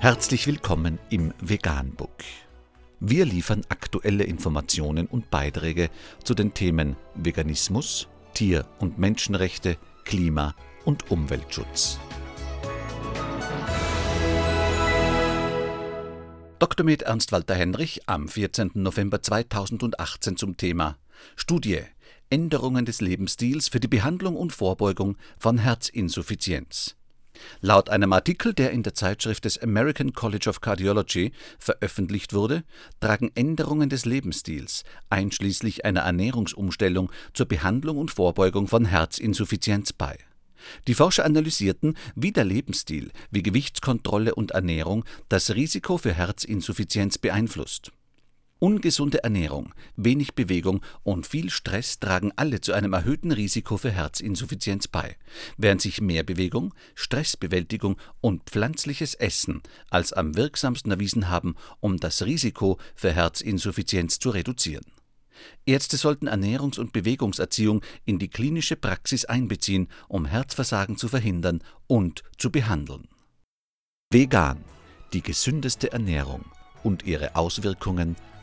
Herzlich willkommen im Veganbook. Wir liefern aktuelle Informationen und Beiträge zu den Themen Veganismus, Tier- und Menschenrechte, Klima- und Umweltschutz. Dr. Med Ernst Walter Henrich am 14. November 2018 zum Thema Studie Änderungen des Lebensstils für die Behandlung und Vorbeugung von Herzinsuffizienz. Laut einem Artikel, der in der Zeitschrift des American College of Cardiology veröffentlicht wurde, tragen Änderungen des Lebensstils, einschließlich einer Ernährungsumstellung, zur Behandlung und Vorbeugung von Herzinsuffizienz bei. Die Forscher analysierten, wie der Lebensstil, wie Gewichtskontrolle und Ernährung das Risiko für Herzinsuffizienz beeinflusst. Ungesunde Ernährung, wenig Bewegung und viel Stress tragen alle zu einem erhöhten Risiko für Herzinsuffizienz bei, während sich mehr Bewegung, Stressbewältigung und pflanzliches Essen als am wirksamsten erwiesen haben, um das Risiko für Herzinsuffizienz zu reduzieren. Ärzte sollten Ernährungs- und Bewegungserziehung in die klinische Praxis einbeziehen, um Herzversagen zu verhindern und zu behandeln. Vegan, die gesündeste Ernährung und ihre Auswirkungen